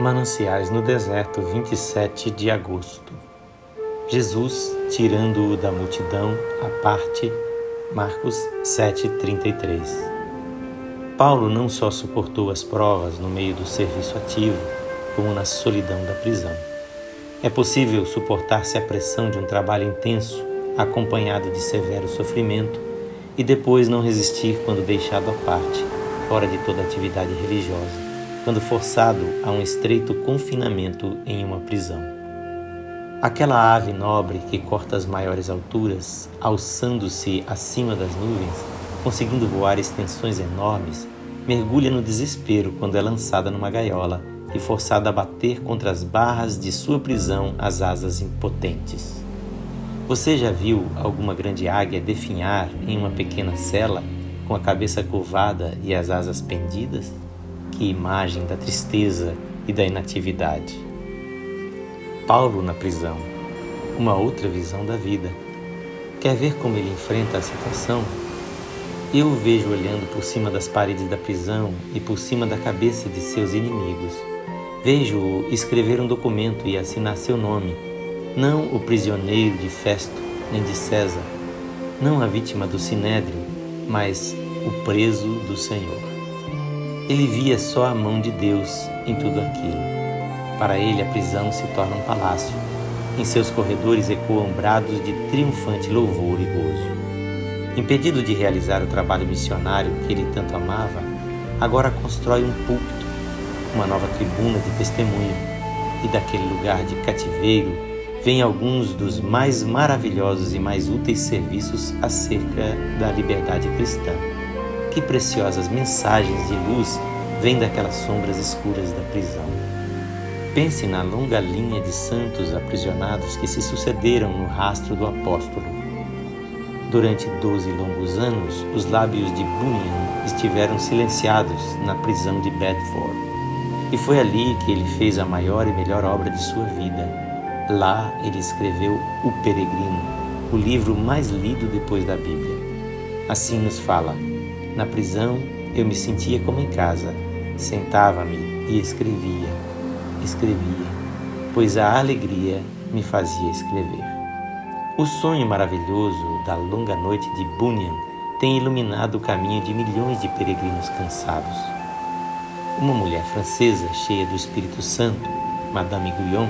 Mananciais no Deserto, 27 de agosto. Jesus tirando-o da multidão à parte, Marcos 7:33. Paulo não só suportou as provas no meio do serviço ativo, como na solidão da prisão. É possível suportar-se a pressão de um trabalho intenso, acompanhado de severo sofrimento, e depois não resistir quando deixado à parte, fora de toda atividade religiosa quando forçado a um estreito confinamento em uma prisão. Aquela ave nobre que corta as maiores alturas, alçando-se acima das nuvens, conseguindo voar extensões enormes, mergulha no desespero quando é lançada numa gaiola e forçada a bater contra as barras de sua prisão as asas impotentes. Você já viu alguma grande águia definhar em uma pequena cela com a cabeça curvada e as asas pendidas? Que imagem da tristeza e da inatividade. Paulo na prisão, uma outra visão da vida. Quer ver como ele enfrenta a situação? Eu o vejo olhando por cima das paredes da prisão e por cima da cabeça de seus inimigos. Vejo-o escrever um documento e assinar seu nome, não o prisioneiro de Festo nem de César, não a vítima do sinédrio, mas o preso do Senhor. Ele via só a mão de Deus em tudo aquilo. Para ele, a prisão se torna um palácio. Em seus corredores ecoam brados de triunfante louvor e gozo. Impedido de realizar o trabalho missionário que ele tanto amava, agora constrói um púlpito, uma nova tribuna de testemunho, e daquele lugar de cativeiro vêm alguns dos mais maravilhosos e mais úteis serviços acerca da liberdade cristã. Que preciosas mensagens de luz vêm daquelas sombras escuras da prisão. Pense na longa linha de santos aprisionados que se sucederam no rastro do apóstolo. Durante doze longos anos, os lábios de Bunyan estiveram silenciados na prisão de Bedford. E foi ali que ele fez a maior e melhor obra de sua vida. Lá ele escreveu O Peregrino, o livro mais lido depois da Bíblia. Assim nos fala na prisão, eu me sentia como em casa. Sentava-me e escrevia, escrevia, pois a alegria me fazia escrever. O sonho maravilhoso da longa noite de Bunyan tem iluminado o caminho de milhões de peregrinos cansados. Uma mulher francesa cheia do Espírito Santo, Madame Guyon,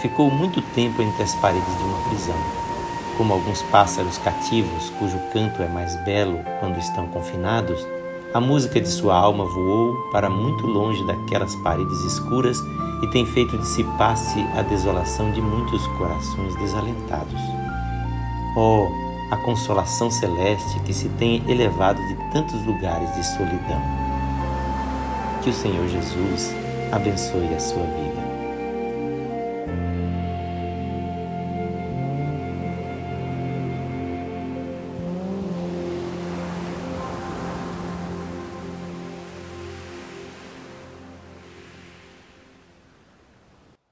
ficou muito tempo entre as paredes de uma prisão como alguns pássaros cativos, cujo canto é mais belo quando estão confinados, a música de sua alma voou para muito longe daquelas paredes escuras e tem feito dissipar-se a desolação de muitos corações desalentados. Oh, a consolação celeste que se tem elevado de tantos lugares de solidão. Que o Senhor Jesus abençoe a sua vida.